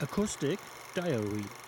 Acoustic Diary